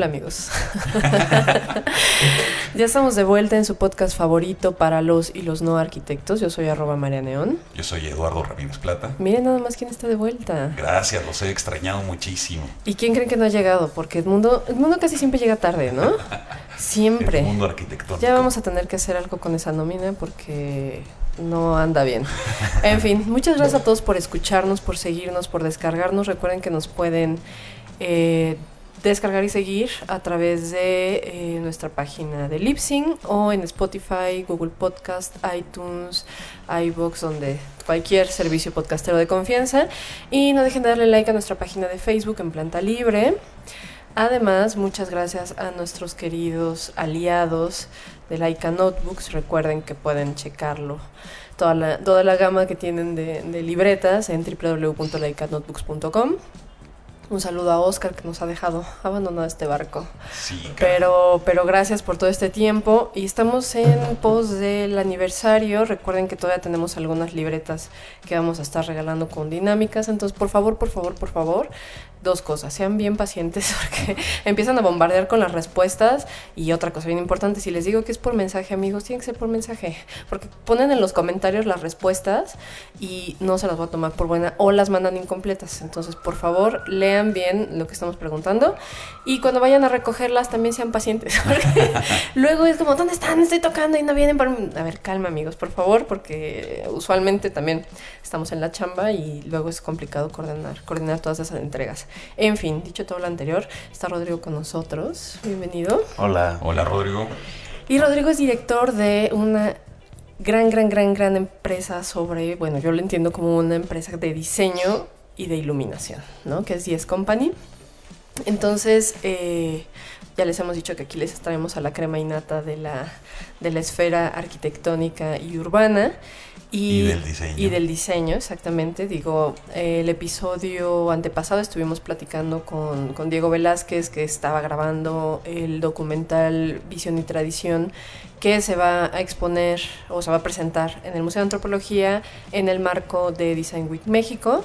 Hola amigos. ya estamos de vuelta en su podcast favorito para los y los no arquitectos. Yo soy arroba María Neón. Yo soy Eduardo Ramírez Plata. Miren nada más quién está de vuelta. Gracias, los he extrañado muchísimo. ¿Y quién creen que no ha llegado? Porque Edmundo, Edmundo casi siempre llega tarde, ¿no? Siempre. El mundo arquitectónico. Ya vamos a tener que hacer algo con esa nómina porque no anda bien. En fin, muchas gracias a todos por escucharnos, por seguirnos, por descargarnos. Recuerden que nos pueden eh, descargar y seguir a través de eh, nuestra página de Lipsing o en Spotify, Google Podcast, iTunes, iBox, donde cualquier servicio podcastero de confianza. Y no dejen de darle like a nuestra página de Facebook en Planta Libre. Además, muchas gracias a nuestros queridos aliados de Laika Notebooks. Recuerden que pueden checarlo. Toda la, toda la gama que tienen de, libretas en www.laikanotebooks.com. Un saludo a Oscar que nos ha dejado abandonado este barco. Sí, Pero, pero gracias por todo este tiempo. Y estamos en pos del aniversario. Recuerden que todavía tenemos algunas libretas que vamos a estar regalando con dinámicas. Entonces, por favor, por favor, por favor, dos cosas. Sean bien pacientes porque empiezan a bombardear con las respuestas. Y otra cosa bien importante, si les digo que es por mensaje, amigos, tiene que ser por mensaje. Porque ponen en los comentarios las respuestas y no se las voy a tomar por buena o las mandan incompletas. Entonces, por favor, lean bien lo que estamos preguntando y cuando vayan a recogerlas también sean pacientes. Porque luego es como, ¿dónde están? Estoy tocando y no vienen por mí. A ver, calma amigos, por favor, porque usualmente también estamos en la chamba y luego es complicado coordinar, coordinar todas esas entregas. En fin, dicho todo lo anterior, está Rodrigo con nosotros. Bienvenido. Hola. Hola, Rodrigo. Y Rodrigo es director de una gran, gran, gran, gran empresa sobre, bueno, yo lo entiendo como una empresa de diseño y de iluminación, ¿no? Que es 10 Company. Entonces, eh, ya les hemos dicho que aquí les traemos a la crema innata de la, de la esfera arquitectónica y urbana. Y del diseño. Y del diseño, exactamente. Digo, el episodio antepasado estuvimos platicando con, con Diego Velázquez, que estaba grabando el documental Visión y Tradición, que se va a exponer o se va a presentar en el Museo de Antropología en el marco de Design Week México.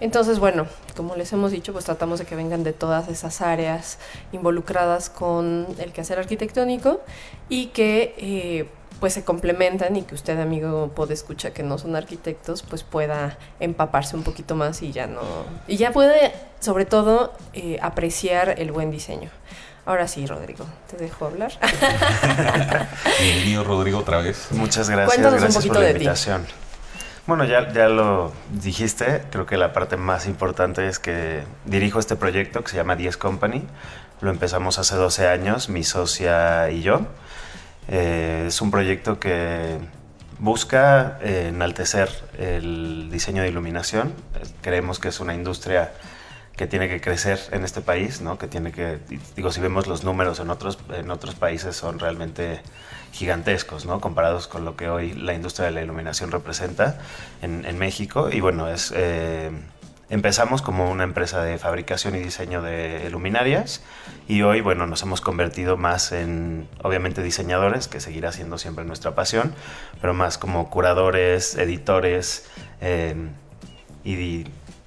Entonces, bueno, como les hemos dicho, pues tratamos de que vengan de todas esas áreas involucradas con el quehacer arquitectónico y que eh, pues se complementan y que usted, amigo, puede escuchar que no son arquitectos, pues pueda empaparse un poquito más y ya no. Y ya puede, sobre todo, eh, apreciar el buen diseño. Ahora sí, Rodrigo, te dejo hablar. Bienvenido, Rodrigo, otra vez. Muchas gracias. Cuéntanos un gracias poquito por la de ti. invitación. Bueno, ya, ya lo dijiste, creo que la parte más importante es que dirijo este proyecto que se llama 10 Company. Lo empezamos hace 12 años, mi socia y yo. Eh, es un proyecto que busca eh, enaltecer el diseño de iluminación. Eh, Creemos que es una industria que tiene que crecer en este país, ¿no? Que tiene que, digo, si vemos los números en otros, en otros países son realmente gigantescos, ¿no? Comparados con lo que hoy la industria de la iluminación representa en, en México. Y bueno, es, eh, empezamos como una empresa de fabricación y diseño de luminarias y hoy, bueno, nos hemos convertido más en, obviamente, diseñadores, que seguirá siendo siempre nuestra pasión, pero más como curadores, editores eh, y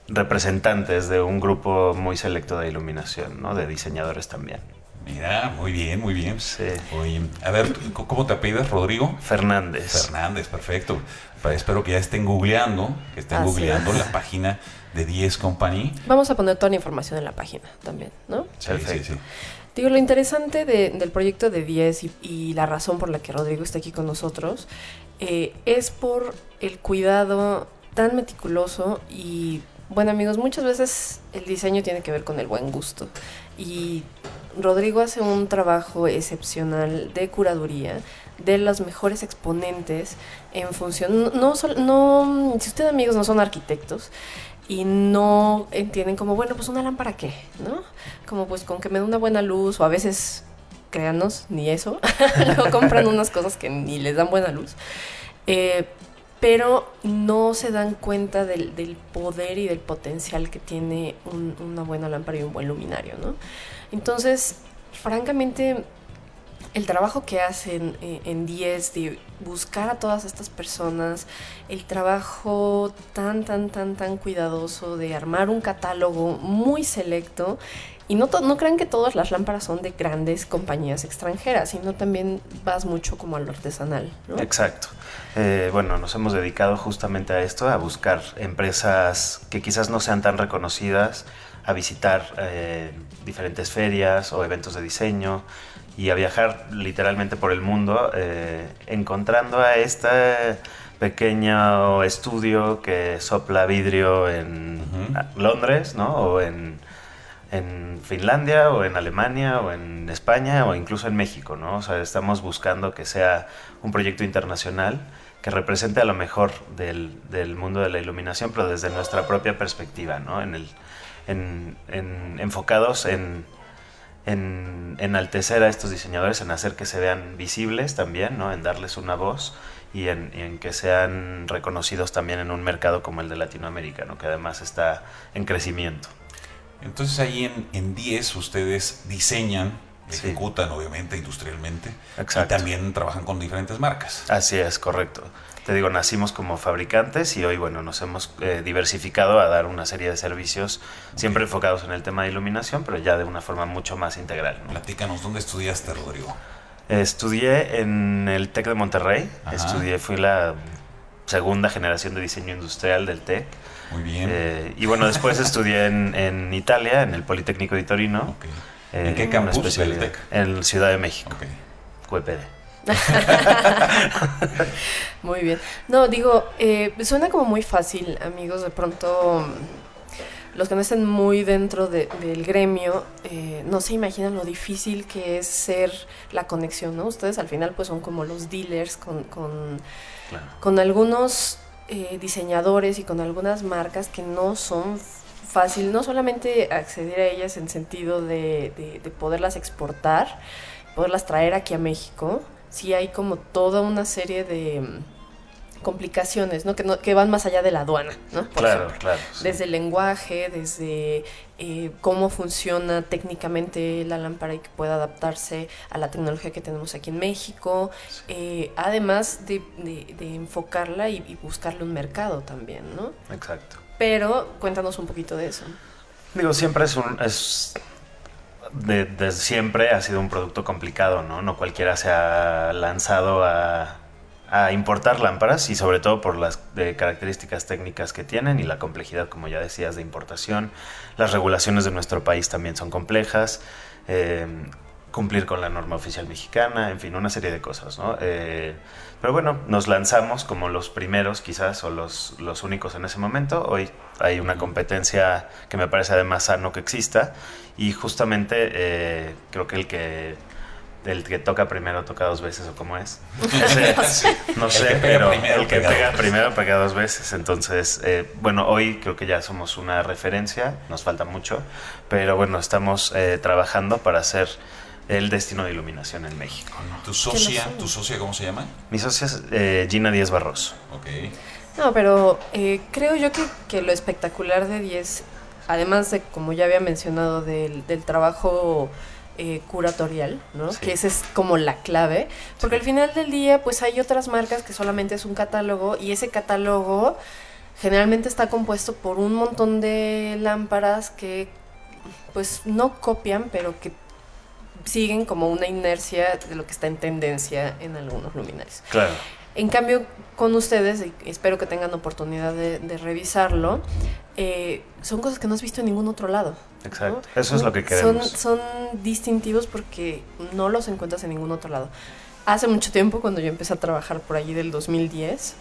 representantes de un grupo muy selecto de iluminación, ¿no? De diseñadores también. Mira, muy bien, muy bien. Sí. Oye, a ver, ¿cómo te apellidas, Rodrigo? Fernández. Fernández, perfecto. Espero que ya estén googleando, que estén Así googleando es. la página de 10 Company. Vamos a poner toda la información en la página también, ¿no? Sí, Perfecto. sí, sí. Digo, lo interesante de- del proyecto de 10 y, y la razón por la que Rodrigo está aquí con nosotros eh, es por el cuidado tan meticuloso y, bueno amigos, muchas veces el diseño tiene que ver con el buen gusto y Rodrigo hace un trabajo excepcional de curaduría de los mejores exponentes en función, no, sol- no si ustedes amigos no son arquitectos, y no entienden como, bueno, pues una lámpara qué, ¿no? Como pues con que me dé una buena luz o a veces, créanos, ni eso, luego compran unas cosas que ni les dan buena luz. Eh, pero no se dan cuenta del, poder y del potencial que tiene un, una buena lámpara y un buen luminario, ¿no? Entonces, francamente, el trabajo que hacen eh, en 10 de buscar a todas estas personas, el trabajo tan, tan, tan, tan cuidadoso de armar un catálogo muy selecto. Y no, no crean que todas las lámparas son de grandes compañías extranjeras, sino también vas mucho como a lo artesanal. Exacto. Eh, bueno, nos hemos dedicado justamente a esto, a buscar empresas que quizás no sean tan reconocidas, a visitar eh, diferentes ferias o eventos de diseño, y a viajar literalmente por el mundo, eh, encontrando a este pequeño estudio que sopla vidrio en uh -huh. Londres, ¿no? O en, en, Finlandia, o en Alemania, o en España, o incluso en México, ¿no? O sea, estamos buscando que sea un proyecto internacional que represente a lo mejor del, del mundo de la iluminación, pero desde nuestra propia perspectiva, ¿no? En el, en, en, enfocados en en enaltecer a estos diseñadores, en hacer que se vean visibles también, ¿no? en darles una voz y en, y en, que sean reconocidos también en un mercado como el de Latinoamérica, ¿no? que además está en crecimiento. Entonces ahí en, en 10 ustedes diseñan, ejecutan obviamente industrialmente Exacto. y también trabajan con diferentes marcas. Así es, correcto. Te digo, nacimos como fabricantes y hoy, bueno, nos hemos eh, diversificado a dar una serie de servicios okay. siempre enfocados en el tema de iluminación, pero ya de una forma mucho más integral. ¿no? Platícanos, ¿dónde estudiaste, Rodrigo? Eh, estudié en el TEC de Monterrey. Ajá. Estudié, fui la segunda generación de diseño industrial del TEC. Muy bien. Eh, y bueno, después estudié en, en, Italia, en el Politécnico de Torino. Okay. ¿En qué campus del TEC? En Ciudad de México. Okay. QEPD. muy bien. No, digo, eh, suena como muy fácil, amigos. De pronto, los que no estén muy dentro de, del gremio, eh, no se imaginan lo difícil que es ser la conexión, ¿no? Ustedes al final, pues, son como los dealers con, con, claro. con algunos eh, diseñadores y con algunas marcas que no son fácil, no solamente acceder a ellas en sentido de, de, de poderlas exportar, poderlas traer aquí a México, sí hay como toda una serie de mm, complicaciones, ¿no? Que, no, que van más allá de la aduana, ¿no? Por claro, ejemplo. claro. Sí. Desde el lenguaje, desde eh, cómo funciona técnicamente la lámpara y que pueda adaptarse a la tecnología que tenemos aquí en México, sí. eh, además de, de, de enfocarla y, y, buscarle un mercado también, ¿no? Exacto. Pero cuéntanos un poquito de eso. Digo, siempre es un... Es desde de siempre ha sido un producto complicado, ¿no? No cualquiera se ha lanzado a, a importar lámparas y sobre todo por las de características técnicas que tienen y la complejidad, como ya decías, de importación. Las regulaciones de nuestro país también son complejas. Eh, cumplir con la norma oficial mexicana, en fin, una serie de cosas, ¿no? Eh, pero bueno, nos lanzamos como los primeros quizás o los, los únicos en ese momento. Hoy hay una competencia que me parece además sano que exista y justamente eh, creo que el que el que toca primero toca dos veces o cómo es. Ese. No sé, pero el que pega primero pega dos veces. Entonces, eh, bueno, hoy creo que ya somos una referencia, nos falta mucho, pero bueno, estamos eh, trabajando para hacer el destino de iluminación en México. ¿no? ¿Tu socia, tu socia cómo se llama? Mi socia es eh, Gina Díaz Barroso. Ok. No, pero eh, creo yo que, que, lo espectacular de 10, además de, como ya había mencionado, del, del trabajo eh, curatorial, ¿no? Sí. Que esa es como la clave, porque sí. al final del día, pues hay otras marcas que solamente es un catálogo y ese catálogo generalmente está compuesto por un montón de lámparas que pues no copian, pero que siguen como una inercia de lo que está en tendencia en algunos luminarios. Claro. En cambio, con ustedes, espero que tengan oportunidad de, de revisarlo, eh, son cosas que no has visto en ningún otro lado. Exacto, ¿no? eso es lo que queremos. Son, son distintivos porque no los encuentras en ningún otro lado. Hace mucho tiempo, cuando yo empecé a trabajar por allí del 2010,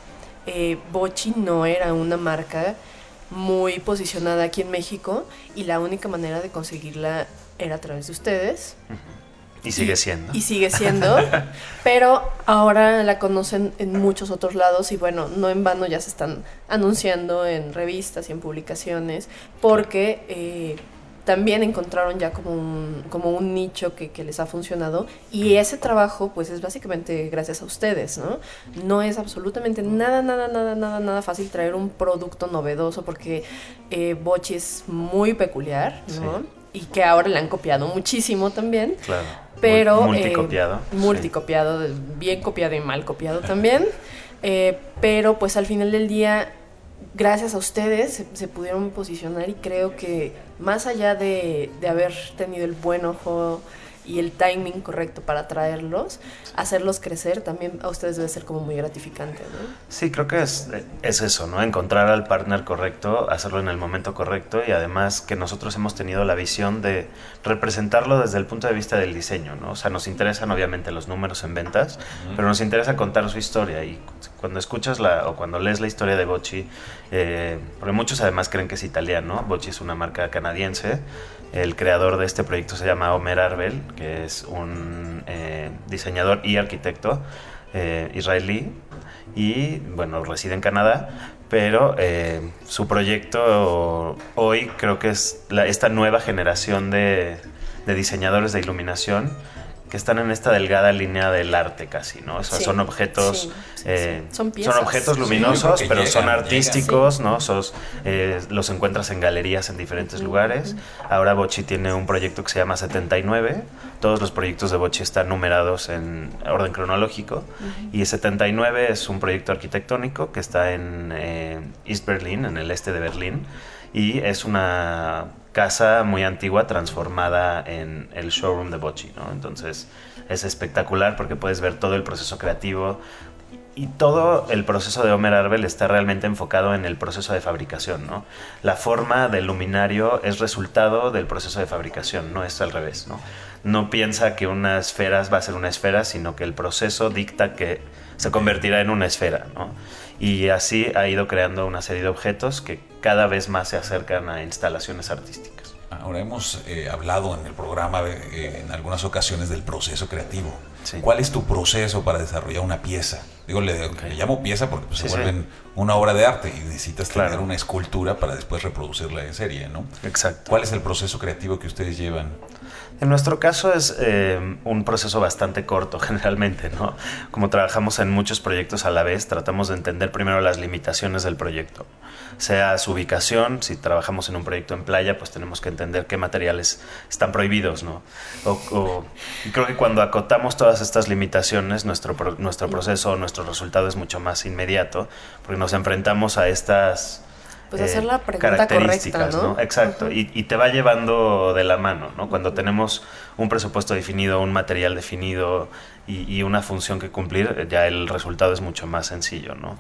eh, Bochi no era una marca muy posicionada aquí en México y la única manera de conseguirla era a través de ustedes. Uh -huh. Y sigue siendo. Y sigue siendo, pero ahora la conocen en muchos otros lados y bueno, no en vano ya se están anunciando en revistas y en publicaciones porque eh, también encontraron ya como un, como un nicho que, que, les ha funcionado y ese trabajo pues es básicamente gracias a ustedes, ¿no? No es absolutamente nada, nada, nada, nada, nada fácil traer un producto novedoso porque eh, Bochi es muy peculiar, ¿no? Sí. Y que ahora le han copiado muchísimo también. Claro. Pero... Multicopiado. Eh, multicopiado, sí. bien copiado y mal copiado también. Eh, pero pues al final del día gracias a ustedes se, se, pudieron posicionar y creo que más allá de, de, haber tenido el buen ojo y el timing correcto para traerlos, hacerlos crecer, también a ustedes debe ser como muy gratificante, ¿no? Sí, creo que es, es eso, ¿no? Encontrar al partner correcto, hacerlo en el momento correcto y además que nosotros hemos tenido la visión de representarlo desde el punto de vista del diseño, ¿no? O sea, nos interesan obviamente los números en ventas, uh -huh. pero nos interesa contar su historia y cuando escuchas la, o cuando lees la historia de Bocci, eh, porque muchos además creen que es italiano, Bocci es una marca canadiense, el creador de este proyecto se llama Omer Arbel, que es un eh, diseñador y arquitecto eh, israelí y bueno, reside en Canadá, pero eh, su proyecto hoy creo que es la, esta nueva generación de, de, diseñadores de iluminación que están en esta delgada línea del arte casi, ¿no? O sea, sí, son objetos, sí, sí, eh, son, son, objetos luminosos, pero llegan, son artísticos, llegan, ¿no? Sos, eh, los encuentras en galerías en diferentes lugares. Ahora Bochi tiene un proyecto que se llama 79. Todos los proyectos de Bochi están numerados en orden cronológico. Uh -huh. Y 79 es un proyecto arquitectónico que está en eh, East Berlin, en el este de Berlín. Y es una casa muy antigua transformada en el showroom de Bochi, ¿no? Entonces es espectacular porque puedes ver todo el proceso creativo y todo el proceso de Homer Arbel está realmente enfocado en el proceso de fabricación, ¿no? La forma del luminario es resultado del proceso de fabricación, no es al revés, ¿no? No piensa que una esfera va a ser una esfera, sino que el proceso dicta que se convertirá en una esfera, ¿no? Y así ha ido creando una serie de objetos que cada vez más se acercan a instalaciones artísticas. Ahora hemos eh, hablado en el programa eh, en algunas ocasiones del proceso creativo. Sí. ¿Cuál es tu proceso para desarrollar una pieza? Digo, le, okay. le llamo pieza porque pues, sí, se vuelven sí. una obra de arte y necesitas claro. tener una escultura para después reproducirla en serie, ¿no? Exacto. ¿Cuál es el proceso creativo que ustedes llevan? En nuestro caso es eh, un proceso bastante corto generalmente, ¿no? Como trabajamos en muchos proyectos a la vez, tratamos de entender primero las limitaciones del proyecto. Sea su ubicación, si trabajamos en un proyecto en playa, pues tenemos que entender qué materiales están prohibidos, ¿no? O, o, y creo que cuando acotamos todas estas limitaciones, nuestro, nuestro proceso, nuestro resultado es mucho más inmediato, porque nos enfrentamos a estas pues hacer la pregunta características, correcta, ¿no? Exacto, uh -huh. y, y, te va llevando de la mano, ¿no? Cuando tenemos un presupuesto definido, un material definido y, y, una función que cumplir, ya el resultado es mucho más sencillo, ¿no?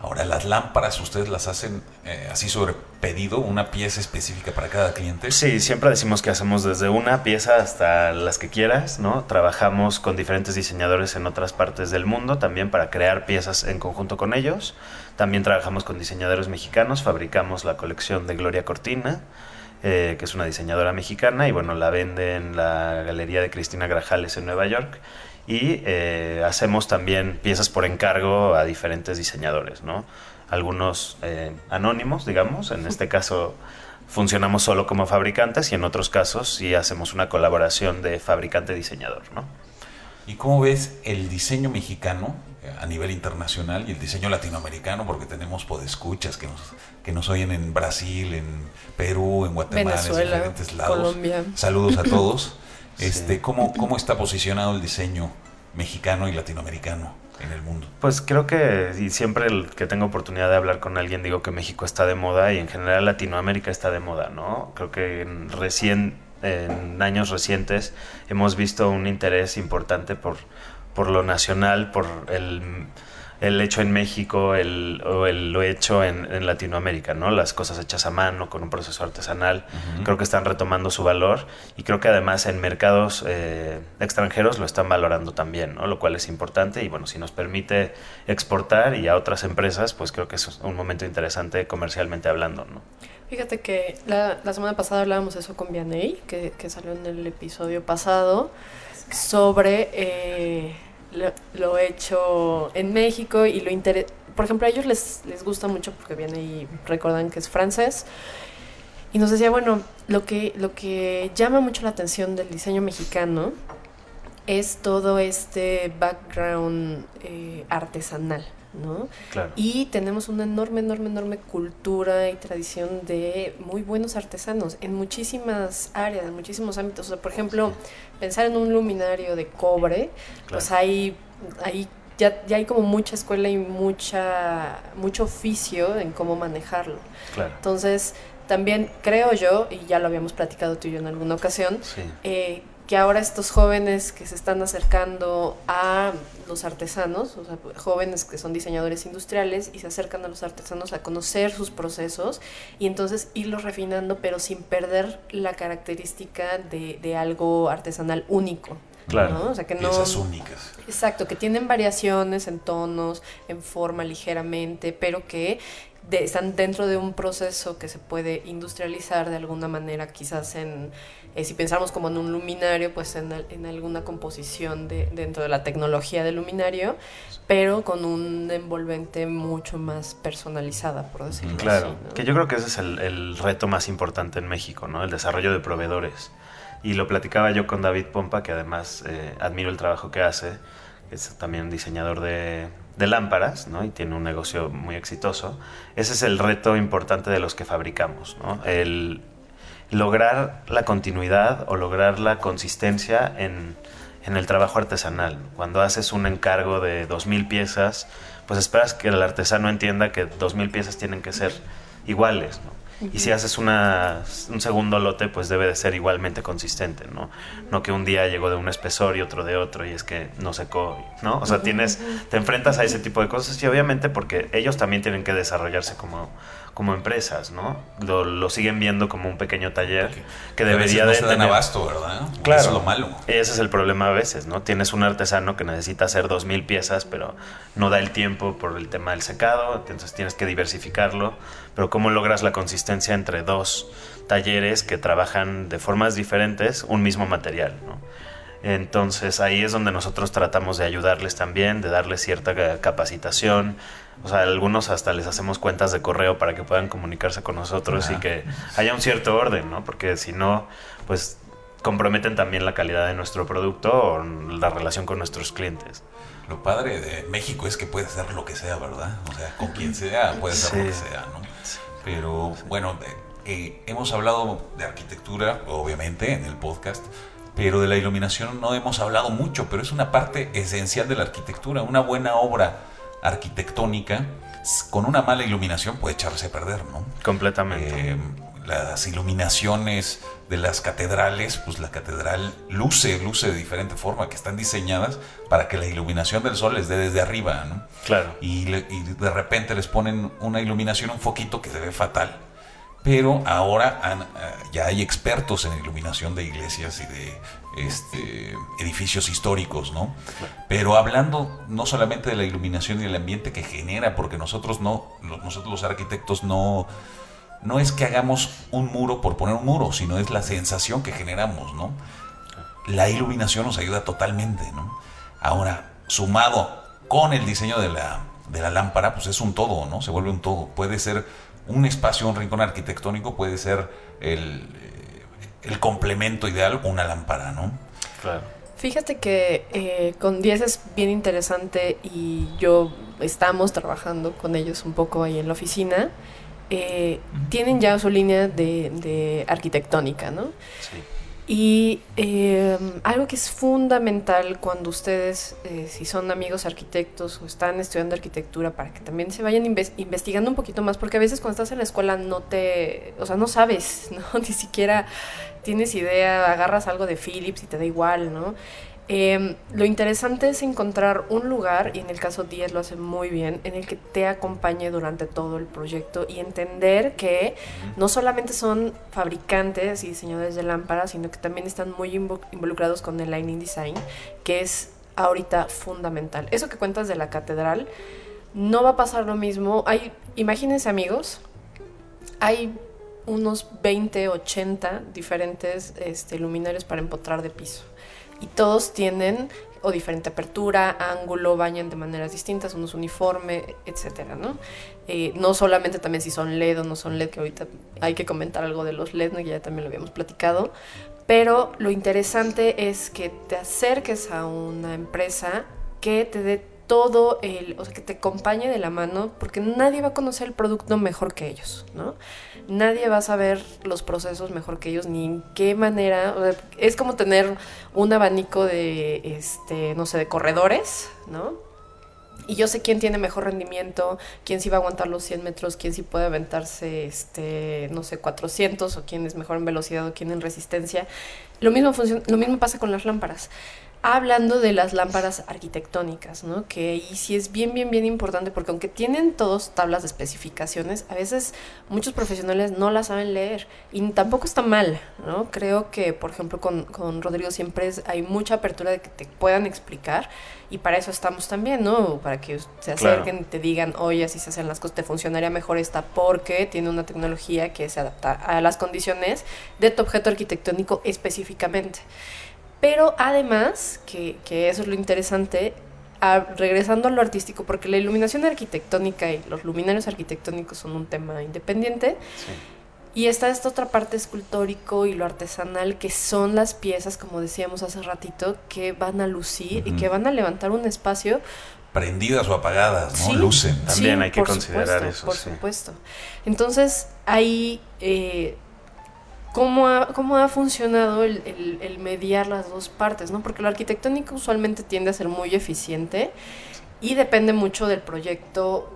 Ahora, las lámparas, ¿ustedes las hacen eh, así sobre pedido, una pieza específica para cada cliente? Sí, siempre decimos que hacemos desde una pieza hasta las que quieras, ¿no? Trabajamos con diferentes diseñadores en otras partes del mundo también para crear piezas en conjunto con ellos. También trabajamos con diseñadores mexicanos, fabricamos la colección de Gloria Cortina, eh, que es una diseñadora mexicana, y bueno, la vende en la galería de Cristina Grajales en Nueva York. Y eh, hacemos también piezas por encargo a diferentes diseñadores, ¿no? Algunos eh, anónimos, digamos, en este caso funcionamos solo como fabricantes y en otros casos sí hacemos una colaboración de fabricante-diseñador, ¿no? ¿Y cómo ves el diseño mexicano a nivel internacional y el diseño latinoamericano? Porque tenemos podescuchas que nos, que nos oyen en Brasil, en Perú, en Guatemala, Venezuela, en diferentes lados. Colombia. Saludos a todos. Este, sí. ¿cómo, ¿Cómo está posicionado el diseño mexicano y latinoamericano en el mundo? Pues creo que y siempre el que tengo oportunidad de hablar con alguien digo que México está de moda y en general Latinoamérica está de moda, ¿no? Creo que en, recién, en años recientes hemos visto un interés importante por, por lo nacional, por el el hecho en México el, o el, lo hecho en, en, Latinoamérica, ¿no? Las cosas hechas a mano, con un proceso artesanal, uh -huh. creo que están retomando su valor y creo que además en mercados eh, extranjeros lo están valorando también, ¿no? Lo cual es importante y bueno, si nos permite exportar y a otras empresas, pues creo que es un momento interesante comercialmente hablando, ¿no? Fíjate que la, la semana pasada hablábamos eso con Vianey, que, que salió en el episodio pasado, sobre eh, lo, lo hecho en México y lo inter por ejemplo, a ellos les, les gusta mucho porque viene y recuerdan que es francés. Y nos decía, bueno, lo que, lo que llama mucho la atención del diseño mexicano es todo este background eh, artesanal, ¿no? Claro. Y tenemos una enorme, enorme, enorme cultura y tradición de muy buenos artesanos en muchísimas áreas, en muchísimos ámbitos. O sea, por ejemplo, pensar en un luminario de cobre, pues hay, hay ya, ya hay como mucha escuela y mucha, mucho oficio en cómo manejarlo. Claro. Entonces, también creo yo, y ya lo habíamos platicado tú y yo en alguna ocasión, Sí. eh, que ahora estos jóvenes que se están acercando a los artesanos, o sea, jóvenes que son diseñadores industriales y se acercan a los artesanos a conocer sus procesos y entonces irlos refinando, pero sin perder la característica de, de algo artesanal único. Claro. ¿no? O sea, que no, Piezas únicas. Exacto, que tienen variaciones en tonos, en forma ligeramente, pero que de- están dentro de un proceso que se puede industrializar de alguna manera, quizás en, eh, si pensamos como en un luminario, pues en, en alguna composición de, dentro de la tecnología del luminario, pero con un envolvente mucho más personalizada, por decirlo Claro, así. ¿no? que yo creo que ese es el, el reto más importante en México, ¿no? El desarrollo de proveedores. Y lo platicaba yo con David Pompa, que además eh, admiro el trabajo que hace, es también diseñador de, de lámparas, ¿no? Y tiene un negocio muy exitoso. Ese es el reto importante de los que fabricamos, ¿no? El lograr la continuidad o lograr la consistencia en, en el trabajo artesanal. Cuando haces un encargo de 2.000 piezas, pues esperas que el artesano entienda que 2.000 piezas tienen que ser iguales, ¿no? Y si haces una, un segundo lote, pues debe de ser igualmente consistente, ¿no? No que un día llegó de un espesor y otro de otro y es que no secó, ¿no? O sea, tienes, te enfrentas a ese tipo de cosas y obviamente porque ellos también tienen que desarrollarse como, como empresas, ¿no? Lo, lo siguen viendo como un pequeño taller que A veces debería no de se dan tener- abasto, ¿verdad? Claro. Eso es lo malo. ese es el problema a veces, ¿no? Tienes un artesano que necesita hacer 2.000 piezas, pero no da el tiempo por el tema del secado, entonces tienes que diversificarlo. Pero ¿cómo logras la consistencia entre dos talleres que trabajan de formas diferentes un mismo material, ¿no? Entonces ahí es donde nosotros tratamos de ayudarles también, de darles cierta ca- capacitación. O sea, algunos hasta les hacemos cuentas de correo para que puedan comunicarse con nosotros y que haya un cierto orden, ¿no? Porque si no, pues comprometen también la calidad de nuestro producto o la relación con nuestros clientes. Lo padre de México es que puede ser lo que sea, ¿verdad? O sea, con quien sea puede ser lo que sea, ¿no? Pero bueno, eh, eh, hemos hablado de arquitectura, obviamente, en el podcast, pero de la iluminación no hemos hablado mucho, pero es una parte esencial de la arquitectura. Una buena obra arquitectónica con una mala iluminación puede echarse a perder, ¿no? Completamente. Eh, las iluminaciones de las catedrales, pues la catedral luce, luce de diferente forma, que están diseñadas para que la iluminación del sol les dé desde arriba, ¿no? claro. Y, le- y de repente les ponen una iluminación, un foquito que se ve fatal. Pero ahora han, eh, ya hay expertos en iluminación de iglesias y de este, edificios históricos, ¿no? Pero hablando no solamente de la iluminación y el ambiente que genera, porque nosotros no, nosotros los arquitectos no, no es que hagamos un muro por poner un muro, sino es la sensación que generamos, ¿no? La iluminación nos ayuda totalmente, ¿no? Ahora, sumado con el diseño de la, de la lámpara, pues es un todo, ¿no? Se vuelve un todo. Puede ser un espacio, un rincón arquitectónico, puede ser el, el complemento ideal, una lámpara, ¿no? Claro. Fíjate que eh, con 10 es bien interesante y yo estamos trabajando con ellos un poco ahí en la oficina. Eh, tienen ya su línea de, de arquitectónica, ¿no? Sí. Y eh, algo que es fundamental cuando ustedes, eh, si son amigos arquitectos o están estudiando arquitectura, para que también se vayan inves- investigando un poquito más, porque a veces cuando estás en la escuela no te, o sea, no sabes, ¿no? Ni siquiera tienes idea, agarras algo de Philips y te da igual, ¿no? Eh, lo interesante es encontrar un lugar, y en el caso 10 lo hace muy bien, en el que te acompañe durante todo el proyecto y entender que no solamente son fabricantes y diseñadores de lámparas, sino que también están muy invo- involucrados con el lighting design, que es ahorita fundamental. Eso que cuentas de la catedral, no va a pasar lo mismo. Hay, imagínense amigos, hay unos 20, 80 diferentes este, luminarios para empotrar de piso. Y todos tienen o diferente apertura, ángulo, bañan de maneras distintas, unos uniforme, etcétera, ¿no? Eh, no solamente también si son LED o no son LED, que ahorita hay que comentar algo de los LED, que ya también lo habíamos platicado, pero lo interesante es que te acerques a una empresa que te dé todo el, o sea, que te acompañe de la mano, porque nadie va a conocer el producto mejor que ellos, ¿no? Nadie va a saber los procesos mejor que ellos, ni en qué manera, es como tener un abanico de, este, no sé, de corredores, ¿no? Y yo sé quién tiene mejor rendimiento, quién sí va a aguantar los 100 metros, quién sí puede aventarse, este, no sé, 400, o quién es mejor en velocidad o quién en resistencia. Lo mismo, lo mismo pasa con las lámparas hablando de las lámparas arquitectónicas, ¿no? Que ahí sí es bien, bien, bien importante porque aunque tienen todos tablas de especificaciones, a veces muchos profesionales no las saben leer y tampoco está mal, ¿no? Creo que, por ejemplo, con, con Rodrigo siempre hay mucha apertura de que te puedan explicar y para eso estamos también, ¿no? Para que se acerquen y te digan, oye, así se hacen las cosas, te funcionaría mejor esta porque tiene una tecnología que se adapta a las condiciones de tu objeto arquitectónico específicamente. Pero además, que, eso es lo interesante, regresando a lo artístico, porque la iluminación arquitectónica y los luminarios arquitectónicos son un tema independiente. Y está esta otra parte escultórico y lo artesanal, que son las piezas, como decíamos hace ratito, que van a lucir y que van a levantar un espacio. Prendidas o apagadas, ¿no? Lucen. También hay que considerar eso. Por supuesto. Entonces, ahí eh, cómo ha, cómo ha funcionado el, mediar las dos partes, ¿no? Porque lo arquitectónico usualmente tiende a ser muy eficiente y depende mucho del proyecto,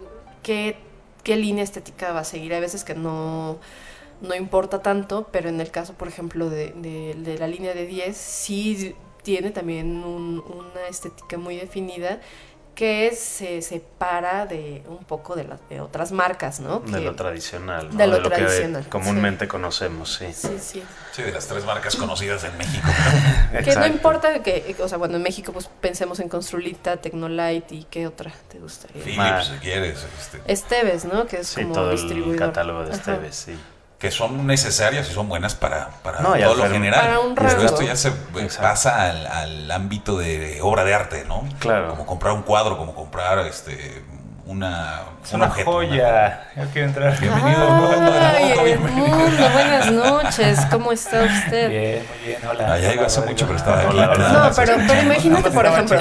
qué, qué línea estética va a seguir. Hay veces que no, no importa tanto, pero en el caso, por ejemplo, de, de, la línea de 10, sí tiene también una estética muy definida que se separa de un poco de, las de otras marcas, ¿no? de lo tradicional, ¿no? De lo, tradicional. que comúnmente conocemos, sí. Sí, sí. Sí, de las tres marcas conocidas en México. que no importa que, o sea, bueno, en México pues pensemos en Construlita, Tecnolite y qué otra te gustaría. Philips, si quieres. Este. Esteves, ¿no? Que es sí, como todo distribuidor. el catálogo de Esteves, sí que son necesarias y son buenas para, para todo lo general. Para un Pero esto ya se pasa al, al, ámbito de obra de arte, ¿no? Claro. Como comprar un cuadro, como comprar este una, es una joya. Yo quiero entrar. Bienvenido al mundo. Buenas noches. ¿Cómo está usted? Bien, muy bien. Hola. Allá iba hace mucho, pero estaba aquí. No, pero, pero imagínate, por ejemplo,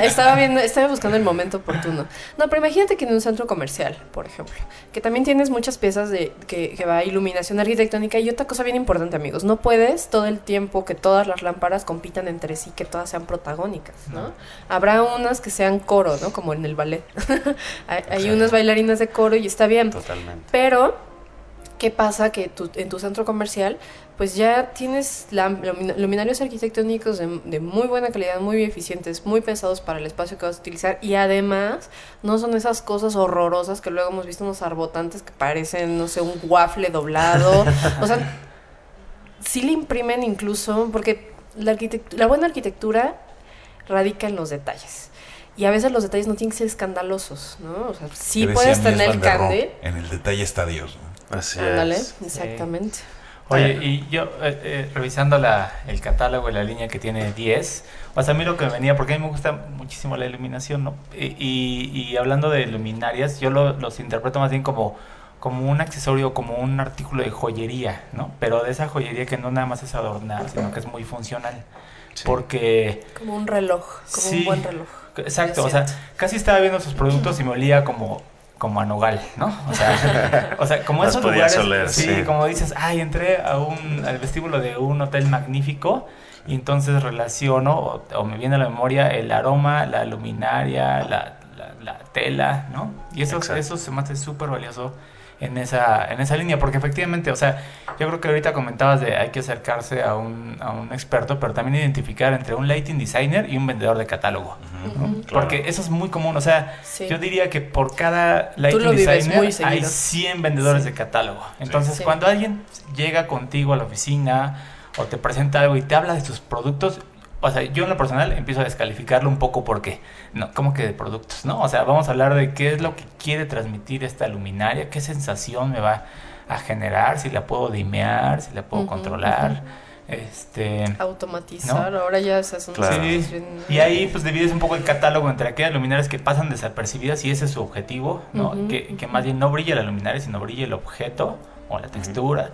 estaba viendo, estaba buscando el momento oportuno. No, pero imagínate que en un centro comercial, por ejemplo, que también tienes muchas piezas de que, que va a iluminación arquitectónica y otra cosa bien importante, amigos, no puedes todo el tiempo que todas las lámparas compitan entre sí, que todas sean protagónicas, ¿no? Habrá unas que sean coro, ¿no? Como en el ballet. Hay, unas bailarinas de coro y está bien. Totalmente. Pero, ¿qué pasa? Que en tu centro comercial, pues ya tienes luminarios arquitectónicos de, muy buena calidad, muy eficientes, muy pensados para el espacio que vas a utilizar y además no son esas cosas horrorosas que luego hemos visto unos arbotantes que parecen, no sé, un waffle doblado. o sea, sí le imprimen incluso, porque la, la buena arquitectura radica en los detalles. Y a veces los detalles no tienen que ser escandalosos, ¿no? O sea, sí puedes tener el cande. En el detalle está Dios, ¿no? Así es. exactamente. Oye, y yo eh, eh, revisando la, el catálogo y la línea que tiene 10, o sea, a mí lo que me venía, porque a mí me gusta muchísimo la iluminación, ¿no? Y, y, hablando de luminarias, yo los interpreto más bien como, como un accesorio, como un artículo de joyería, ¿no? Pero de esa joyería que no nada más es adornar, sino que es muy funcional. Porque... Como un reloj, como un buen reloj. Exacto, o sea, casi estaba viendo sus productos y me olía como como a nogal, ¿no? O sea, o sea como esos lugares, sí, como dices, ay, entré a un al vestíbulo de un hotel magnífico y entonces relaciono o, me viene a la memoria el aroma, la luminaria, la, la, tela, ¿no? Y eso, eso se me hace súper valioso en esa, en esa línea, porque efectivamente, o sea, yo creo que ahorita comentabas de hay que acercarse a un, a un experto, pero también identificar entre un lighting designer y un vendedor de catálogo, porque eso es muy común, o sea, yo diría que por cada lighting designer hay 100 vendedores de catálogo, entonces cuando alguien llega contigo a la oficina o te presenta algo y te habla de sus productos, o sea, yo en lo personal empiezo a descalificarlo un poco porque, no, como que de productos, ¿no? O sea, vamos a hablar de qué es lo que quiere transmitir esta luminaria, qué sensación me va a generar, si la puedo dimear, si la puedo controlar. Este, automatizar, ahora ya se hace sí. Y ahí pues divides un poco el catálogo entre aquellas luminarias que pasan desapercibidas y ese es su objetivo, ¿no? que, que, más bien no brille la luminaria, sino brille el objeto o la textura.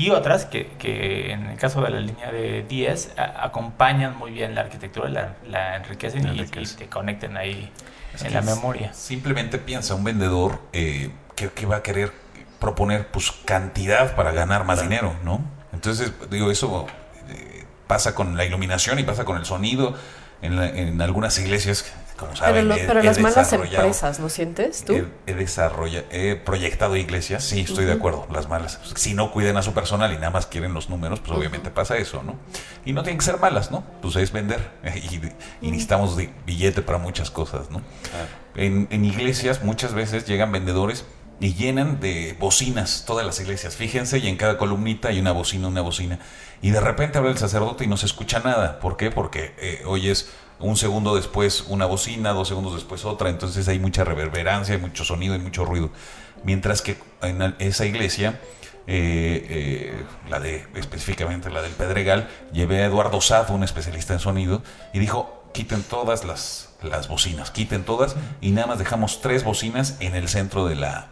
Y otras que, que, en el caso de la línea de 10 acompañan muy bien la arquitectura, la, la enriquecen y, te conecten ahí en la memoria. Simplemente piensa un vendedor eh, que, va a querer proponer pues cantidad para ganar más dinero, ¿no? Entonces, digo, eso eh, pasa con la iluminación y pasa con el sonido. En, en algunas iglesias pero, las malas empresas, ¿no sientes tú? He, desarrollado, he proyectado iglesias, sí, estoy de acuerdo, las malas. Si no cuiden a su personal y nada más quieren los números, pues obviamente pasa eso, ¿no? Y no tienen que ser malas, ¿no? Pues es vender y, necesitamos billete para muchas cosas, ¿no? En, en iglesias muchas veces llegan vendedores y llenan de bocinas todas las iglesias. Fíjense, y en cada columnita hay una bocina, una bocina. Y de repente habla el sacerdote y no se escucha nada. ¿Por qué? Porque eh, oyes un segundo después una bocina, dos segundos después otra, entonces hay mucha reverberancia, hay mucho sonido, hay mucho ruido. Mientras que en esa iglesia, eh, eh, la de específicamente la del Pedregal, llevé a Eduardo Safo, un especialista en sonido, y dijo, quiten todas las, las bocinas, quiten todas, y nada más dejamos tres bocinas en el centro de la,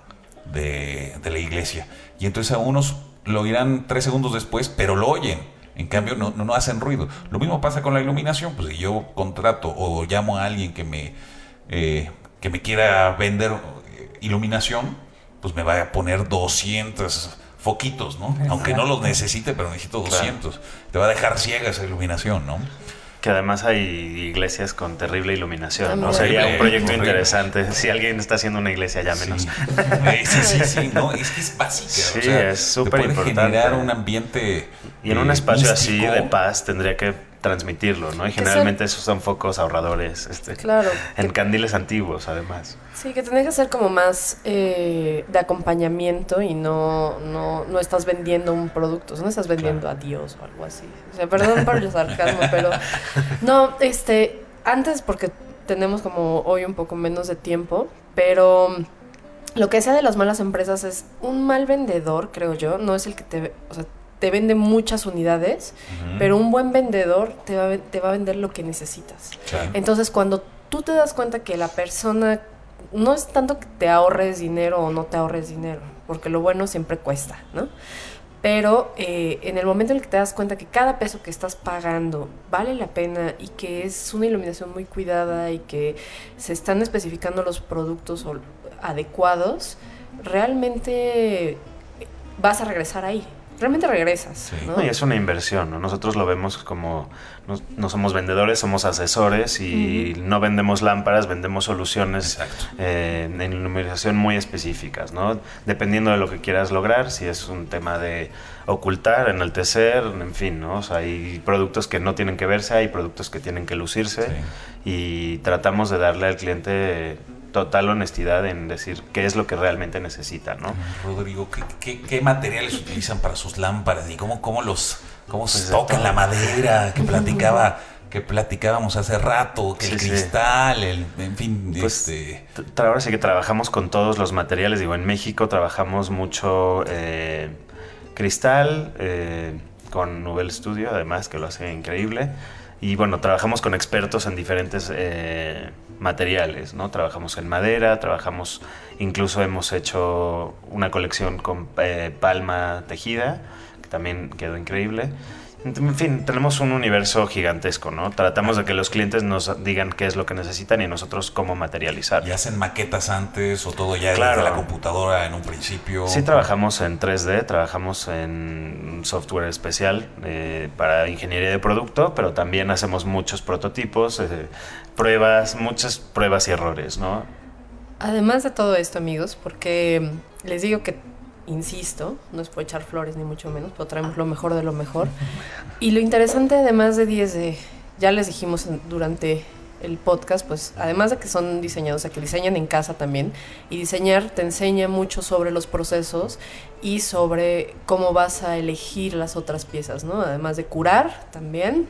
de, de la iglesia. Y entonces a unos lo oirán tres segundos después, pero lo oyen en cambio, no, no, hacen ruido. Lo mismo pasa con la iluminación. Pues si yo contrato o llamo a alguien que me, eh, que me quiera vender eh, iluminación, pues me va a poner 200 foquitos, ¿no? Aunque no los necesite, pero necesito 200. Te va a dejar ciega esa iluminación, ¿no? Que además hay iglesias con terrible iluminación, ¿no? Sería un proyecto interesante. Si alguien está haciendo una iglesia, llámenos. Sí, sí, sí, sí, no, es que es básica. Sí, es súper importante. generar un ambiente. Y en un espacio así de paz tendría que transmitirlo, ¿no? Y generalmente esos son focos ahorradores, este, claro, en candiles antiguos, además. Sí, que tendría que ser como más eh, de acompañamiento y no, no, no estás vendiendo un producto, no estás vendiendo a Dios o algo así. O sea, perdón por el sarcasmo, pero no, este, antes porque tenemos como hoy un poco menos de tiempo, pero lo que sea de las malas empresas es un mal vendedor, creo yo, no es el que te, o sea, te vende muchas unidades, pero un buen vendedor te va, a, te va a vender lo que necesitas. Entonces, cuando tú te das cuenta que la persona no es tanto que te ahorres dinero o no te ahorres dinero, porque lo bueno siempre cuesta, ¿no? Pero eh, en el momento en el que te das cuenta que cada peso que estás pagando vale la pena y que es una iluminación muy cuidada y que se están especificando los productos adecuados, realmente vas a regresar ahí realmente regresas. ¿no? y es una inversión, ¿no? Nosotros lo vemos como, no, somos vendedores, somos asesores y no vendemos lámparas, vendemos soluciones eh, en iluminación muy específicas, ¿no? Dependiendo de lo que quieras lograr, si es un tema de ocultar, enaltecer, en fin, ¿no? O sea, hay productos que no tienen que verse, hay productos que tienen que lucirse y tratamos de darle al cliente total honestidad en decir qué es lo que realmente necesita, ¿no? Rodrigo, ¿qué, materiales utilizan para sus lámparas y cómo, cómo los cómo se pues tocan la madera que platicaba que platicábamos hace rato, que el cristal, el, en fin, pues, este... Ahora sí que trabajamos con todos los materiales, digo, en México trabajamos mucho eh, cristal, eh, con Nubel Studio, además, que lo hace increíble, y bueno, trabajamos con expertos en diferentes... Eh, materiales, ¿no? Trabajamos en madera, trabajamos, incluso hemos hecho una colección con eh, palma tejida, que también quedó increíble. En fin, tenemos un universo gigantesco, ¿no? Tratamos de que los clientes nos digan qué es lo que necesitan y nosotros cómo materializar. ¿Y hacen maquetas antes o todo ya desde la computadora en un principio? Sí, trabajamos en 3D, trabajamos en software especial eh, para ingeniería de producto, pero también hacemos muchos prototipos, eh, pruebas, muchas pruebas y errores, ¿no? Además de todo esto, amigos, porque les digo que insisto, no es por echar flores ni mucho menos, pero traemos lo mejor de lo mejor. Y lo interesante, además de 10 de, ya les dijimos durante el podcast, pues además de que son diseñados, o sea, que diseñan en casa también, y diseñar te enseña mucho sobre los procesos y sobre cómo vas a elegir las otras piezas, ¿no? Además de curar también,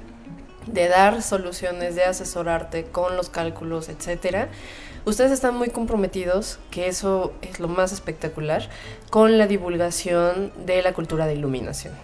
de dar soluciones, de asesorarte con los cálculos, etcétera ustedes están muy comprometidos, que eso es lo más espectacular, con la divulgación de la cultura de iluminación.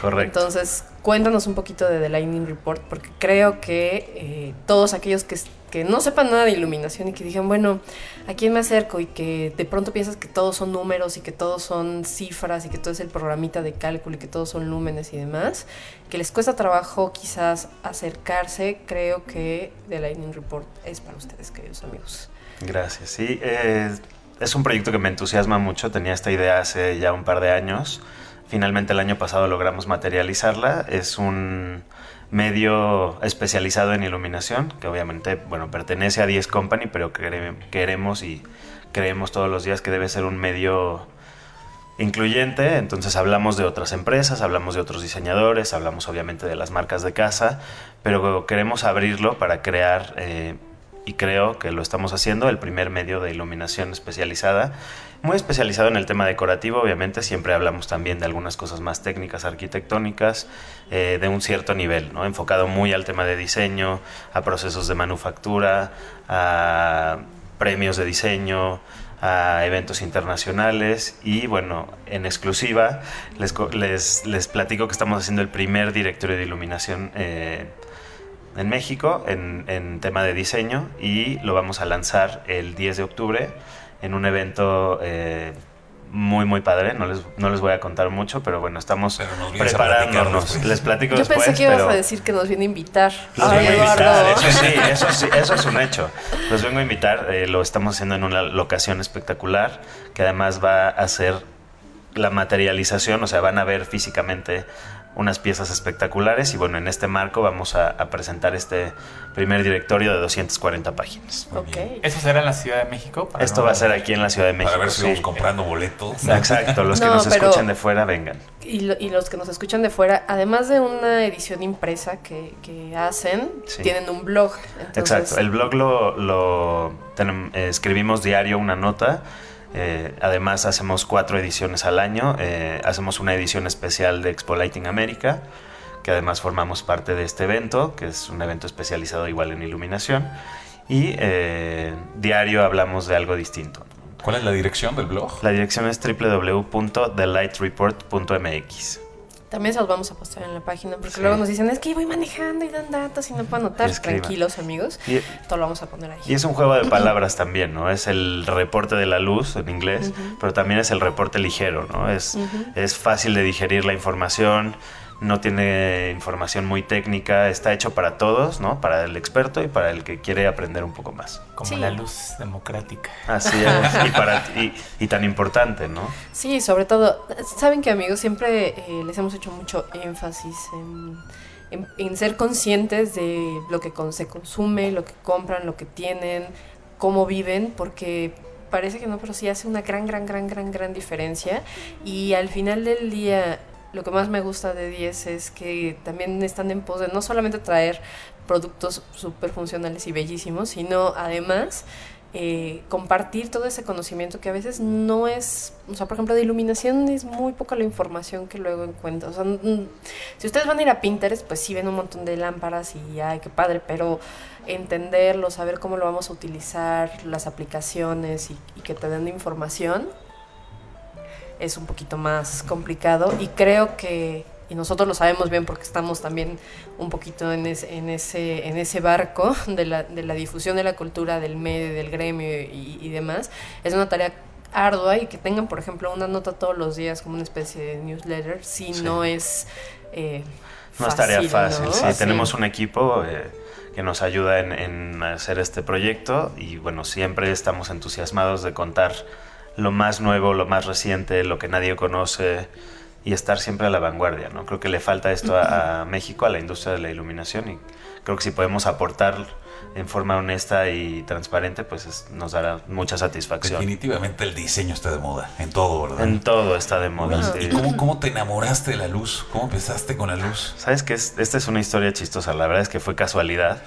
Correcto. Entonces, cuéntanos un poquito de The Lightning Report, porque creo que eh, todos aquellos que, que, no sepan nada de iluminación y que digan, bueno, ¿a quién me acerco? Y que de pronto piensas que todos son números y que todos son cifras y que todo es el programita de cálculo y que todos son lúmenes y demás, que les cuesta trabajo quizás acercarse, creo que The Lightning Report es para ustedes, queridos amigos. Gracias. Sí, eh, es un proyecto que me entusiasma mucho. Tenía esta idea hace ya un par de años. Finalmente el año pasado logramos materializarla. Es un medio especializado en iluminación, que obviamente, bueno, pertenece a 10 Company, pero queremos y creemos todos los días que debe ser un medio incluyente, entonces hablamos de otras empresas, hablamos de otros diseñadores, hablamos obviamente de las marcas de casa, pero queremos abrirlo para crear, eh, y creo que lo estamos haciendo, el primer medio de iluminación especializada muy especializado en el tema decorativo, obviamente siempre hablamos también de algunas cosas más técnicas, arquitectónicas, eh, de un cierto nivel, ¿no? enfocado muy al tema de diseño, a procesos de manufactura, a premios de diseño, a eventos internacionales y bueno, en exclusiva les, les, les platico que estamos haciendo el primer directorio de iluminación eh, en México en, en tema de diseño y lo vamos a lanzar el 10 de octubre en un evento eh, muy, muy padre. No les, no les voy a contar mucho, pero bueno, estamos preparándonos. Les platico Yo después. Yo pensé que ibas a decir que nos viene a invitar. Los vengo a invitar, eso sí, eso sí, eso es un hecho. Los vengo a invitar, eh, lo estamos haciendo en una locación espectacular, que además va a ser la materialización, o sea, van a ver físicamente unas piezas espectaculares y bueno, en este marco vamos a, presentar este primer directorio de 240 páginas. Okay. ¿Eso será en la Ciudad de México? Esto va a ser aquí en la Ciudad de México. Para ver si vamos comprando boletos. Exacto, los que nos escuchan de fuera vengan. Y, los que nos escuchan de fuera, además de una edición impresa que, hacen, tienen un blog. Exacto, el blog lo, lo escribimos diario una nota eh, además hacemos cuatro ediciones al año. Eh, hacemos una edición especial de Expo Lighting América, que además formamos parte de este evento, que es un evento especializado igual en iluminación. Y eh, diario hablamos de algo distinto. ¿Cuál es la dirección del blog? La dirección es www.thelightreport.mx. También se los vamos a postar en la página, porque luego nos dicen, es que voy manejando y dan datos y no puedo anotar. Tranquilos, amigos. Y, Todo lo vamos a poner ahí. Y es un juego de palabras también, ¿no? Es el reporte de la luz en inglés, pero también es el reporte ligero, ¿no? Es, es fácil de digerir la información no tiene información muy técnica, está hecho para todos, ¿no? Para el experto y para el que quiere aprender un poco más. Como la luz democrática. Así es, y, para, y, tan importante, ¿no? Sí, sobre todo, saben que amigos, siempre eh, les hemos hecho mucho énfasis en, en, ser conscientes de lo que se consume, lo que compran, lo que tienen, cómo viven, porque parece que no, pero sí hace una gran, gran, gran, gran, gran diferencia. Y al final del día, lo que más me gusta de 10 es que también están en pos de no solamente traer productos súper funcionales y bellísimos, sino además eh, compartir todo ese conocimiento que a veces no es, o sea, por ejemplo, de iluminación es muy poca la información que luego encuentro. O sea, si ustedes van a ir a Pinterest, pues sí ven un montón de lámparas y ay, qué padre, pero entenderlo, saber cómo lo vamos a utilizar, las aplicaciones y, y que te den información, es un poquito más complicado y creo que, y nosotros lo sabemos bien porque estamos también un poquito en, en, ese, en ese barco de la, de la difusión de la cultura, del medio, del gremio y, demás, es una tarea ardua y que tengan, por ejemplo, una nota todos los días como una especie de newsletter, si no es... Eh, no es tarea fácil, sí. Tenemos un equipo eh, que nos ayuda en, en hacer este proyecto y bueno, siempre estamos entusiasmados de contar lo más nuevo, lo más reciente, lo que nadie conoce y estar siempre a la vanguardia, ¿no? Creo que le falta esto a, México, a la industria de la iluminación y creo que si podemos aportar en forma honesta y transparente, pues nos dará mucha satisfacción. Definitivamente el diseño está de moda, en todo, ¿verdad? En todo está de moda. ¿Y cómo, cómo, te enamoraste de la luz? ¿Cómo empezaste con la luz? Sabes que esta es una historia chistosa, la verdad es que fue casualidad.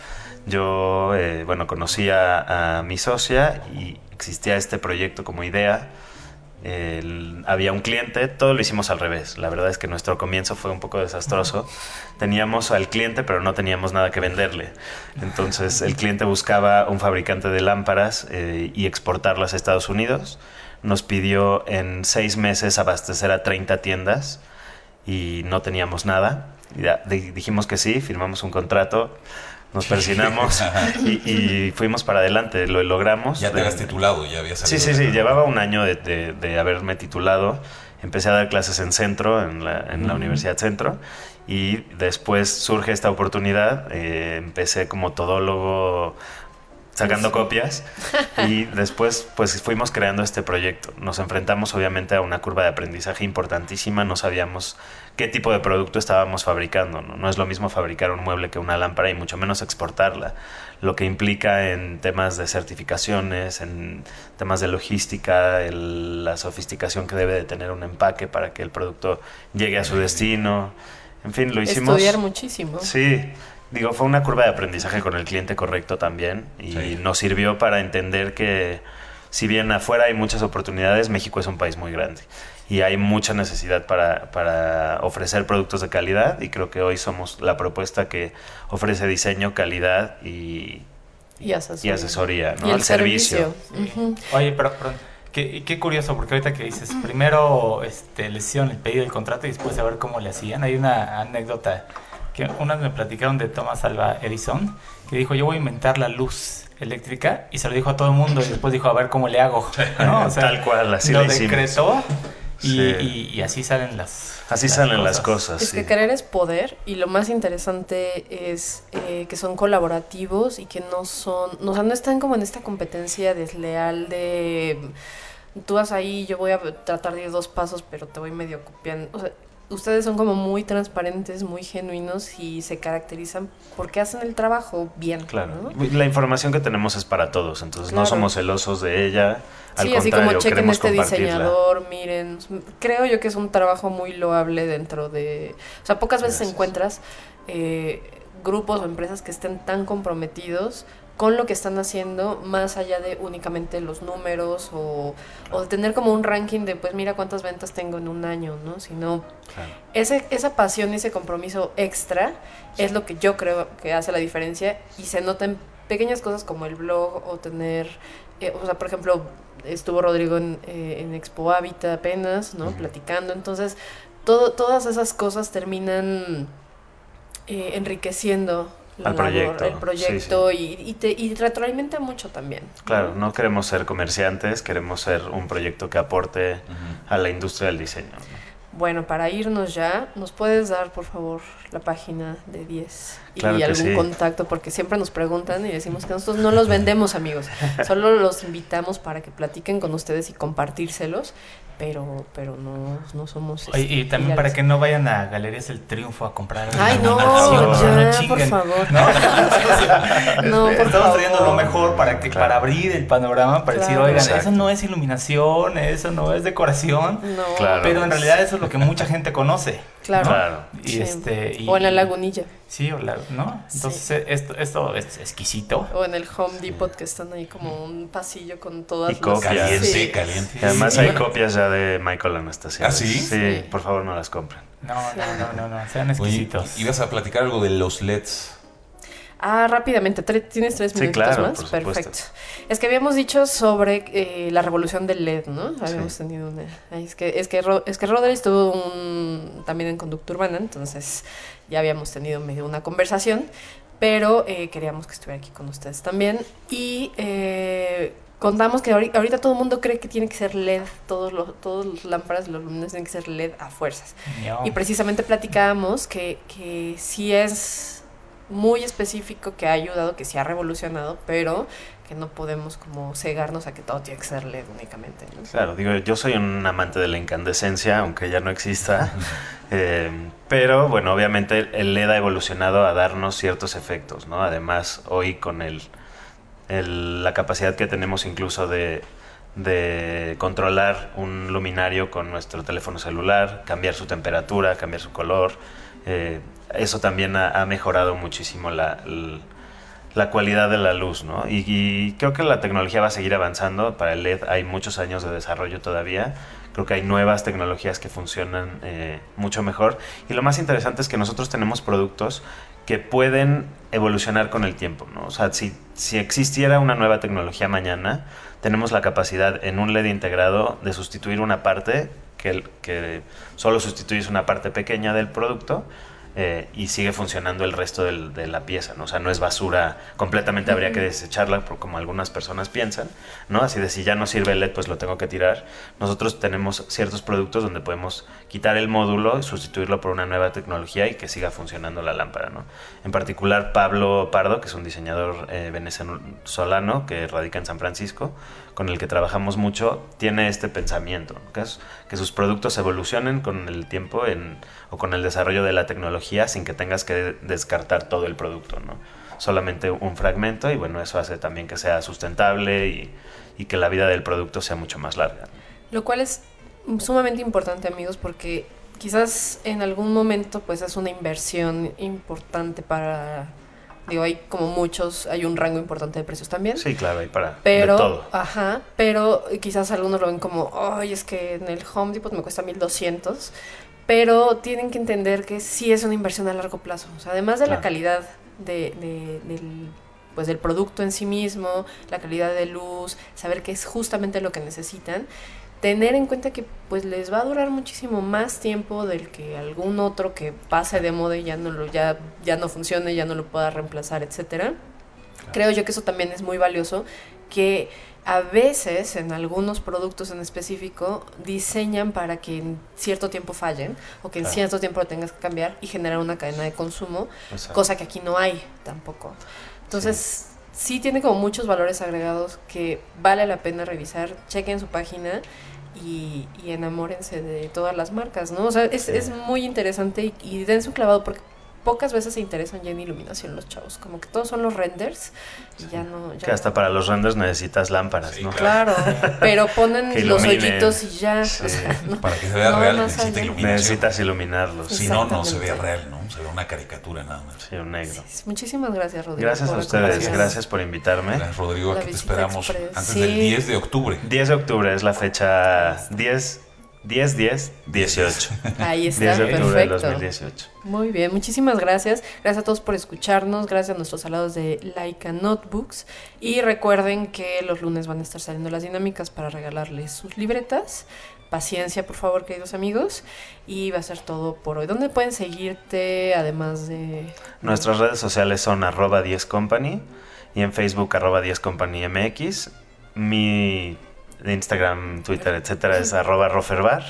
Yo, eh, bueno, conocí a, mi socia y existía este proyecto como idea había un cliente, todo lo hicimos al revés. La verdad es que nuestro comienzo fue un poco desastroso. Teníamos al cliente, pero no teníamos nada que venderle. Entonces el cliente buscaba un fabricante de lámparas eh, y exportarlas a Estados Unidos. Nos pidió en seis meses abastecer a 30 tiendas y no teníamos nada. dijimos que sí, firmamos un contrato nos persinamos y, fuimos para adelante, lo logramos. Ya te habías titulado, ya habías Sí, sí, sí, llevaba un año de, haberme titulado. Empecé a dar clases en Centro, en la, en la Universidad Centro, y después surge esta oportunidad. Eh, empecé como todólogo sacando copias y después pues fuimos creando este proyecto. Nos enfrentamos obviamente a una curva de aprendizaje importantísima, no sabíamos qué tipo de producto estábamos fabricando. ¿no? es lo mismo fabricar un mueble que una lámpara y mucho menos exportarla. Lo que implica en temas de certificaciones, en temas de logística, la sofisticación que debe de tener un empaque para que el producto llegue a su destino. En fin, lo hicimos. Estudiar muchísimo. Sí. Digo, fue una curva de aprendizaje con el cliente correcto también y nos sirvió para entender que si bien afuera hay muchas oportunidades, México es un país muy grande y hay mucha necesidad para, ofrecer productos de calidad y creo que hoy somos la propuesta que ofrece diseño, calidad y, y asesoría, ¿no? el servicio. Oye, pero, qué, qué, curioso, porque ahorita que dices, primero este, le hicieron el pedido del contrato y después a ver cómo le hacían. Hay una anécdota que unas me platicaron de Thomas Alva Edison, que dijo, yo voy a inventar la luz eléctrica y se lo dijo a todo el mundo y después dijo, a ver cómo le hago. Tal cual, así lo decretó y, así salen las Así salen las cosas. Es que querer es poder y lo más interesante es eh, que son colaborativos y que no son, o sea, no están como en esta competencia desleal de tú vas ahí, yo voy a tratar de ir dos pasos, pero te voy medio copiando. O sea, ustedes son como muy transparentes, muy genuinos y se caracterizan porque hacen el trabajo bien. Claro. La información que tenemos es para todos, entonces no somos celosos de ella. Al sí, así como chequen este diseñador, miren. Creo yo que es un trabajo muy loable dentro de. O sea, pocas veces encuentras eh, grupos o empresas que estén tan comprometidos con lo que están haciendo, más allá de únicamente los números o, de tener como un ranking de, pues mira cuántas ventas tengo en un año, ¿no? Sino ese, esa pasión y ese compromiso extra es lo que yo creo que hace la diferencia y se nota en pequeñas cosas como el blog o tener, eh, o sea, por ejemplo, estuvo Rodrigo en, eh, Expo Hábitat apenas, ¿no? Platicando, entonces todo, todas esas cosas terminan eh, enriqueciendo al proyecto. el proyecto Y, y, te, y retroalimenta mucho también. Claro, ¿no? queremos ser comerciantes, queremos ser un proyecto que aporte a la industria del diseño. Bueno, para irnos ya, ¿nos puedes dar, por favor, la página de 10 y algún contacto? Porque siempre nos preguntan y decimos que nosotros no los vendemos, amigos. Solo los invitamos para que platiquen con ustedes y compartírselos pero pero no, no somos y este, también para que no vayan a Galerías El Triunfo a comprar ay no, ya, por favor. no, no por estamos trayendo lo mejor para que para abrir el panorama para decir oigan eso no es iluminación eso no es decoración no. pero en realidad eso es lo que mucha gente conoce Claro. Y este, o en la lagunilla. Sí, o la, ¿no? Entonces eh, esto, esto es exquisito. O en el Home Depot que están ahí como un pasillo con todas y copias. Caliente, caliente. además hay copias ya de Michael Anastasia. ¿Ah, sí? Sí, por favor no las compren. No, no, no, no, sean exquisitos. ibas a platicar algo de los LEDs. Ah, rápidamente, ¿tienes tres minutos más? Perfecto. Es que habíamos dicho sobre eh, la revolución del LED, ¿no? Habíamos tenido una... es que, es que, es que Rodri estuvo un, también en conducta urbana, entonces ya habíamos tenido medio una conversación, pero eh, queríamos que estuviera aquí con ustedes también. Y eh, contamos que ahorita, todo el mundo cree que tiene que ser LED, todos los, todos los lámparas, los luminarios tienen que ser LED a fuerzas. Y precisamente platicábamos que, que sí es muy específico que ha ayudado, que se ha revolucionado, pero que no podemos como cegarnos a que todo tiene que ser LED únicamente. Claro, digo, yo soy un amante de la incandescencia, aunque ya no exista, eh, pero bueno, obviamente el LED ha evolucionado a darnos ciertos efectos, ¿no? Además, hoy con el, la capacidad que tenemos incluso de, de controlar un luminario con nuestro teléfono celular, cambiar su temperatura, cambiar su color, eh, eso también ha, mejorado muchísimo la, la cualidad de la luz, ¿no? Y, creo que la tecnología va a seguir avanzando. Para el LED hay muchos años de desarrollo todavía. Creo que hay nuevas tecnologías que funcionan eh, mucho mejor. Y lo más interesante es que nosotros tenemos productos que pueden evolucionar con el tiempo, ¿no? O sea, si, si existiera una nueva tecnología mañana, tenemos la capacidad en un LED integrado de sustituir una parte que, que solo sustituyes una parte pequeña del producto eh, y sigue funcionando el resto del, de la pieza, ¿no? O sea, no es basura, completamente habría que desecharla, como algunas personas piensan, ¿no? Así de si ya no sirve el LED, pues lo tengo que tirar. Nosotros tenemos ciertos productos donde podemos quitar el módulo y sustituirlo por una nueva tecnología y que siga funcionando la lámpara, ¿no? En particular, Pablo Pardo, que es un diseñador eh, venezolano que radica en San Francisco, con el que trabajamos mucho, tiene este pensamiento, que, sus productos evolucionen con el tiempo o con el desarrollo de la tecnología sin que tengas que descartar todo el producto, ¿no? solamente un fragmento y bueno, eso hace también que sea sustentable y, y que la vida del producto sea mucho más larga. Lo cual es sumamente importante amigos porque quizás en algún momento pues es una inversión importante para Digo, hay como muchos, hay un rango importante de precios también. Sí, claro, hay para pero, todo. Ajá, pero quizás algunos lo ven como, ay, es que en el Home Depot me cuesta 1200. Pero tienen que entender que sí es una inversión a largo plazo. O sea, además de la calidad de, del, pues, del producto en sí mismo, la calidad de luz, saber que es justamente lo que necesitan tener en cuenta que pues les va a durar muchísimo más tiempo del que algún otro que pase de moda y ya no lo ya ya no funcione, ya no lo pueda reemplazar, etcétera. Creo yo que eso también es muy valioso que a veces en algunos productos en específico diseñan para que en cierto tiempo fallen o que en cierto tiempo lo tengas que cambiar y generar una cadena de consumo, cosa que aquí no hay tampoco. Entonces, sí. sí tiene como muchos valores agregados que vale la pena revisar. Chequen su página y, y, enamórense de todas las marcas, ¿no? O sea, es, es muy interesante y, y dense un clavado porque pocas veces se interesan ya en iluminación los chavos, como que todos son los renders y ya no... que hasta para los renders necesitas lámparas, ¿no? Claro, pero ponen los hoyitos y ya. Para que se vea real necesita iluminación. Necesitas iluminarlos. Si no, no se ve real, ¿no? Se ve una caricatura nada más. Sí, un negro. Muchísimas gracias, Rodrigo. Gracias a ustedes, gracias. por invitarme. Gracias, Rodrigo, aquí te esperamos antes del 10 de octubre. 10 de octubre es la fecha 10 10, 10, 18. Ahí está, 10 de octubre perfecto. 2018. Muy bien, muchísimas gracias. Gracias a todos por escucharnos. Gracias a nuestros alados de Laika Notebooks. Y recuerden que los lunes van a estar saliendo las dinámicas para regalarles sus libretas. Paciencia, por favor, queridos amigos. Y va a ser todo por hoy. ¿Dónde pueden seguirte además de...? Nuestras redes sociales son arroba 10company y en Facebook arroba 10company MX. Mi Instagram, Twitter, etcétera, es arroba roferbar.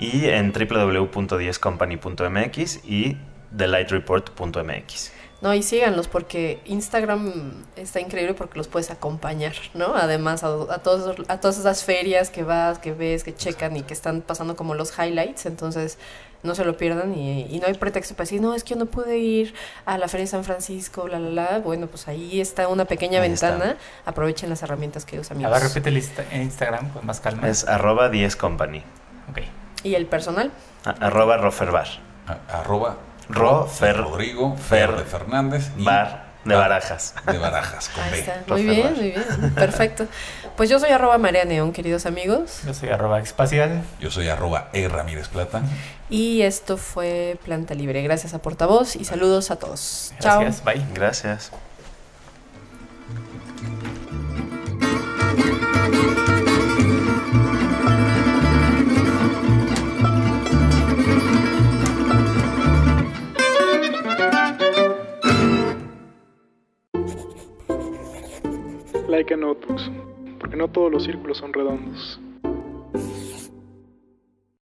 Y en www.diescompany.mx y thelightreport.mx. No, y síganlos porque Instagram está increíble porque los puedes acompañar, ¿no? Además, a, a, todos, a todas esas ferias que vas, que ves, que checan y que están pasando como los highlights. Entonces, no se lo pierdan y, no hay pretexto para decir, no, es que yo no pude ir a la Feria de San Francisco, la, la, la. Bueno, pues ahí está una pequeña ventana. Aprovechen las herramientas que usan amigos. A ver, repite el Instagram con más calma. Es arroba 10 company. Ok. ¿Y el personal? arroba roferbar. arroba Rofer. Rodrigo Fer de Fernández. Bar de Barajas. De Barajas, con B. Muy bien, muy bien. Perfecto. Pues yo soy arroba María Neón, queridos amigos. Yo soy arroba Espacial. Yo soy arroba E Ramírez Plata. Y esto fue Planta Libre. Gracias a Portavoz y saludos a todos. Gracias, Chao. bye. Gracias. Like a Notebooks, porque no todos los círculos son redondos.